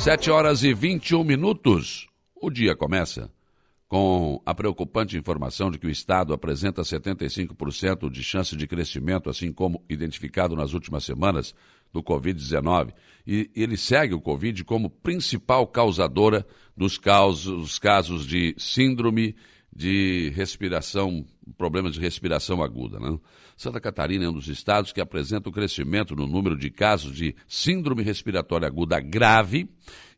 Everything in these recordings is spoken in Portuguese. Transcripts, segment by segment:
7 horas e 21 minutos. O dia começa com a preocupante informação de que o Estado apresenta 75% de chance de crescimento, assim como identificado nas últimas semanas do Covid-19. E ele segue o Covid como principal causadora dos casos, casos de síndrome de respiração, problemas de respiração aguda. Né? Santa Catarina é um dos estados que apresenta o crescimento no número de casos de síndrome respiratória aguda grave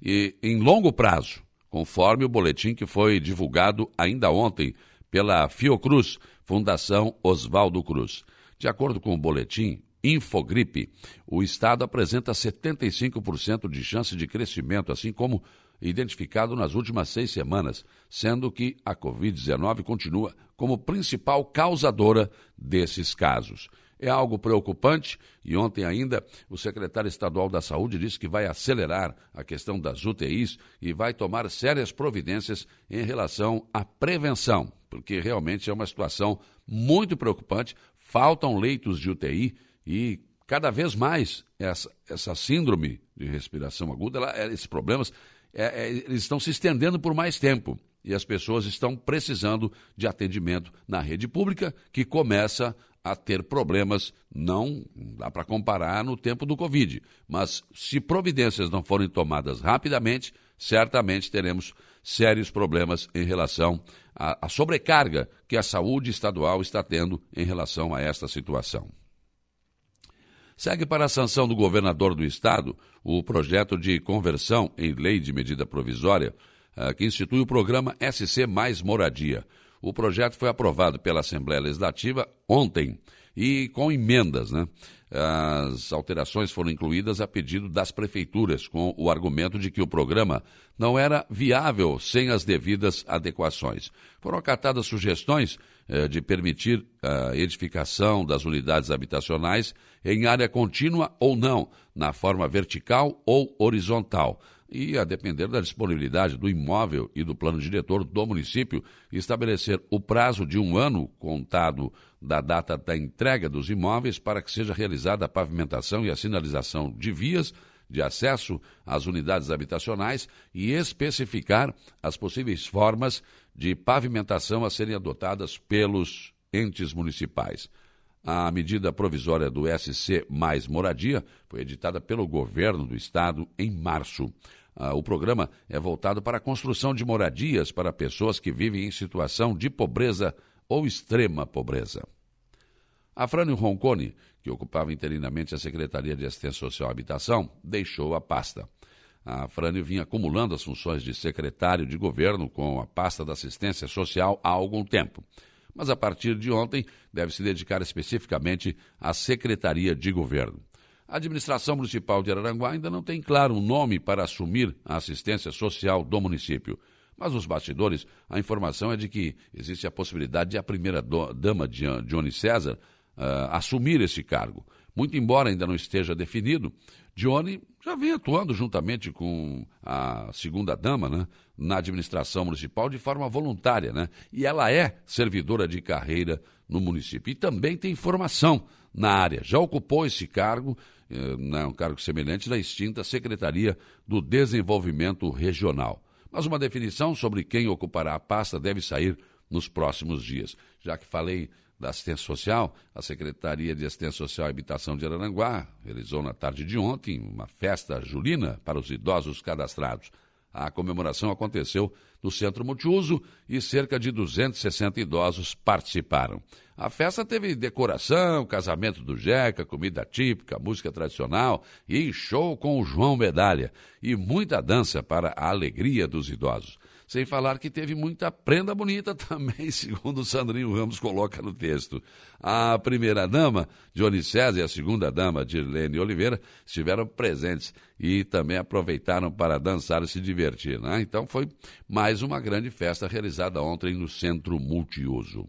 e em longo prazo, conforme o boletim que foi divulgado ainda ontem pela Fiocruz, Fundação Oswaldo Cruz. De acordo com o boletim, Infogripe, o estado apresenta 75% de chance de crescimento, assim como identificado nas últimas seis semanas, sendo que a Covid-19 continua como principal causadora desses casos. É algo preocupante e ontem ainda o secretário estadual da Saúde disse que vai acelerar a questão das UTIs e vai tomar sérias providências em relação à prevenção, porque realmente é uma situação muito preocupante. Faltam leitos de UTI e cada vez mais essa, essa síndrome de respiração aguda, ela, esses problemas, é, é, eles estão se estendendo por mais tempo e as pessoas estão precisando de atendimento na rede pública, que começa a ter problemas, não dá para comparar no tempo do Covid, mas se providências não forem tomadas rapidamente, certamente teremos sérios problemas em relação à, à sobrecarga que a saúde estadual está tendo em relação a esta situação. Segue para a sanção do governador do estado o projeto de conversão em lei de medida provisória uh, que institui o programa SC Mais Moradia. O projeto foi aprovado pela Assembleia Legislativa ontem e com emendas, né? As alterações foram incluídas a pedido das prefeituras, com o argumento de que o programa não era viável sem as devidas adequações. Foram acatadas sugestões eh, de permitir a edificação das unidades habitacionais em área contínua ou não, na forma vertical ou horizontal e, a depender da disponibilidade do imóvel e do plano diretor do município, estabelecer o prazo de um ano contado da data da entrega dos imóveis para que seja realizada a pavimentação e a sinalização de vias de acesso às unidades habitacionais e especificar as possíveis formas de pavimentação a serem adotadas pelos entes municipais. A medida provisória do SC Mais Moradia foi editada pelo governo do estado em março. Ah, o programa é voltado para a construção de moradias para pessoas que vivem em situação de pobreza ou extrema pobreza. Afrânio Roncone, que ocupava interinamente a Secretaria de Assistência Social e Habitação, deixou a pasta. A Afrânio vinha acumulando as funções de secretário de governo com a pasta da assistência social há algum tempo. Mas a partir de ontem deve se dedicar especificamente à Secretaria de Governo. A administração municipal de Araranguá ainda não tem claro um nome para assumir a assistência social do município. Mas nos bastidores, a informação é de que existe a possibilidade de a primeira-dama Dione César uh, assumir esse cargo. Muito embora ainda não esteja definido, Dione já vem atuando juntamente com a segunda-dama né, na administração municipal de forma voluntária. Né? E ela é servidora de carreira no município. E também tem formação na área. Já ocupou esse cargo eh, né, um cargo semelhante na extinta Secretaria do Desenvolvimento Regional. Mas uma definição sobre quem ocupará a pasta deve sair nos próximos dias. Já que falei da assistência social, a Secretaria de Assistência Social e Habitação de Araranguá realizou na tarde de ontem uma festa julina para os idosos cadastrados. A comemoração aconteceu no Centro Multiuso e cerca de 260 idosos participaram. A festa teve decoração, casamento do Jeca, comida típica, música tradicional e show com o João Medalha e muita dança para a alegria dos idosos. Sem falar que teve muita prenda bonita também, segundo o Sandrinho Ramos coloca no texto. A primeira-dama, Johnny César, e a segunda-dama, Dirlene Oliveira, estiveram presentes e também aproveitaram para dançar e se divertir. Né? Então foi mais uma grande festa realizada ontem no Centro Multiuso.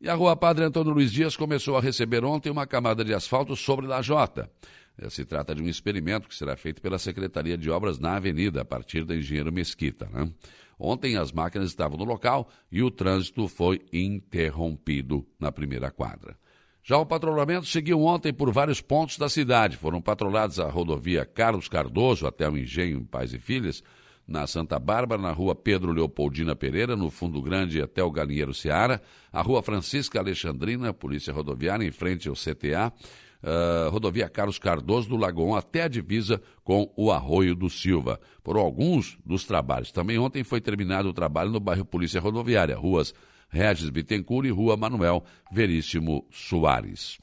E a Rua Padre Antônio Luiz Dias começou a receber ontem uma camada de asfalto sobre lajota. Eh, se trata de um experimento que será feito pela Secretaria de Obras na Avenida, a partir da Engenheiro Mesquita. Né? Ontem as máquinas estavam no local e o trânsito foi interrompido na primeira quadra. Já o patrulhamento seguiu ontem por vários pontos da cidade. Foram patrulhados a rodovia Carlos Cardoso até o Engenho Pais e Filhas, na Santa Bárbara, na rua Pedro Leopoldina Pereira, no Fundo Grande até o Galinheiro Seara, a rua Francisca Alexandrina, Polícia Rodoviária, em frente ao CTA, uh, rodovia Carlos Cardoso do Lagoon até a divisa com o Arroio do Silva. Por alguns dos trabalhos. Também ontem foi terminado o trabalho no bairro Polícia Rodoviária, ruas Regis Bittencourt e Rua Manuel Veríssimo Soares.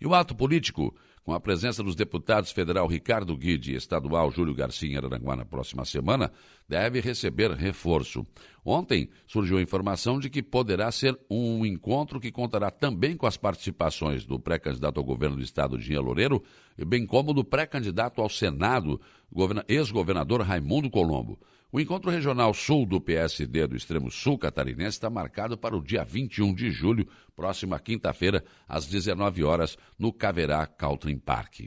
E o ato político, com a presença dos deputados federal Ricardo Guide e estadual Júlio Garcia em Araranguá na próxima semana, deve receber reforço. Ontem surgiu a informação de que poderá ser um encontro que contará também com as participações do pré-candidato ao governo do estado de Loureiro, bem como do pré-candidato ao Senado, ex-governador Raimundo Colombo. O encontro regional sul do PSD do extremo sul catarinense está marcado para o dia 21 de julho, próxima quinta-feira, às 19 horas, no Caverá Caltrim Park.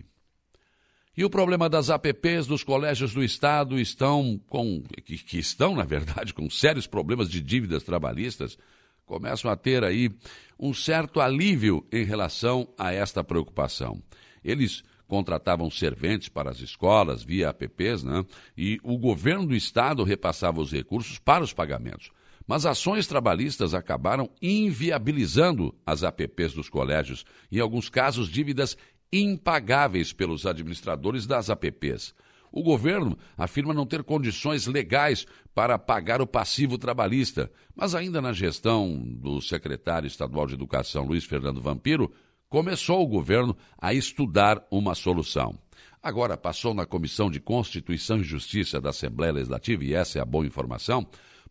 E o problema das APPs dos colégios do Estado estão com. que, que estão, na verdade, com sérios problemas de dívidas trabalhistas, começam a ter aí um certo alívio em relação a esta preocupação. Eles contratavam serventes para as escolas via APPs, né? e o governo do estado repassava os recursos para os pagamentos. Mas ações trabalhistas acabaram inviabilizando as APPs dos colégios, em alguns casos, dívidas impagáveis pelos administradores das APPs. O governo afirma não ter condições legais para pagar o passivo trabalhista, mas ainda na gestão do secretário estadual de Educação, Luiz Fernando Vampiro, começou o governo a estudar uma solução. Agora passou na Comissão de Constituição e Justiça da Assembleia Legislativa, e essa é a boa informação,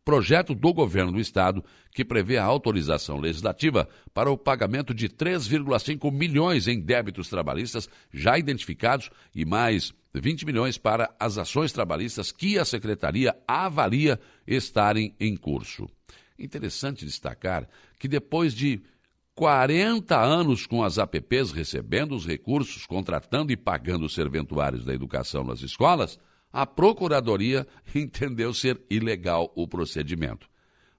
projeto do governo do estado que prevê a autorização legislativa para o pagamento de 3,5 milhões em débitos trabalhistas já identificados e mais 20 milhões para as ações trabalhistas que a secretaria avalia estarem em curso. Interessante destacar que depois de 40 anos com as APPs recebendo os recursos, contratando e pagando os serventuários da educação nas escolas, a Procuradoria entendeu ser ilegal o procedimento.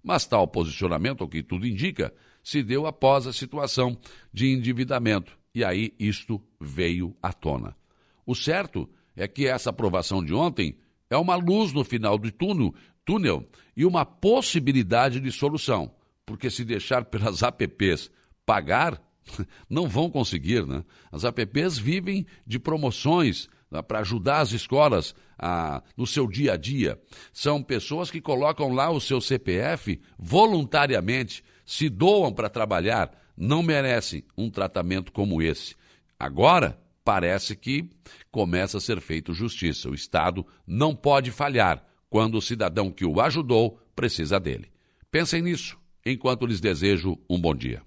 Mas tal posicionamento, o que tudo indica, se deu após a situação de endividamento, e aí isto veio à tona. O certo é que essa aprovação de ontem é uma luz no final do túnel, túnel e uma possibilidade de solução, porque se deixar pelas APPs pagar, não vão conseguir. Né? As APPs vivem de promoções né, para ajudar as escolas a, no seu dia a dia. São pessoas que colocam lá o seu CPF voluntariamente, se doam para trabalhar, não merecem um tratamento como esse. Agora, parece que começa a ser feito justiça. O Estado não pode falhar quando o cidadão que o ajudou precisa dele. Pensem nisso, enquanto lhes desejo um bom dia.